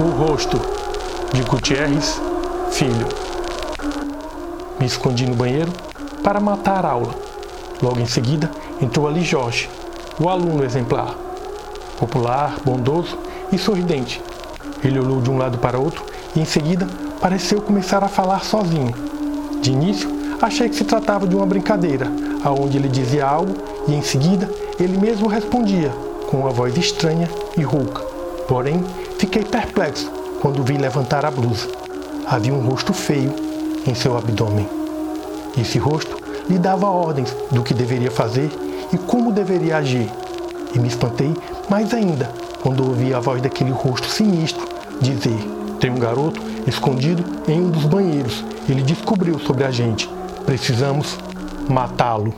O rosto de Gutierrez Filho. Me escondi no banheiro para matar a aula. Logo em seguida, entrou ali Jorge, o aluno exemplar. Popular, bondoso e sorridente. Ele olhou de um lado para outro e em seguida pareceu começar a falar sozinho. De início, achei que se tratava de uma brincadeira, aonde ele dizia algo e em seguida ele mesmo respondia com uma voz estranha e rouca. Porém, fiquei perplexo quando vi levantar a blusa. Havia um rosto feio em seu abdômen. Esse rosto lhe dava ordens do que deveria fazer e como deveria agir. E me espantei mais ainda quando ouvi a voz daquele rosto sinistro dizer: Tem um garoto escondido em um dos banheiros. Ele descobriu sobre a gente. Precisamos matá-lo.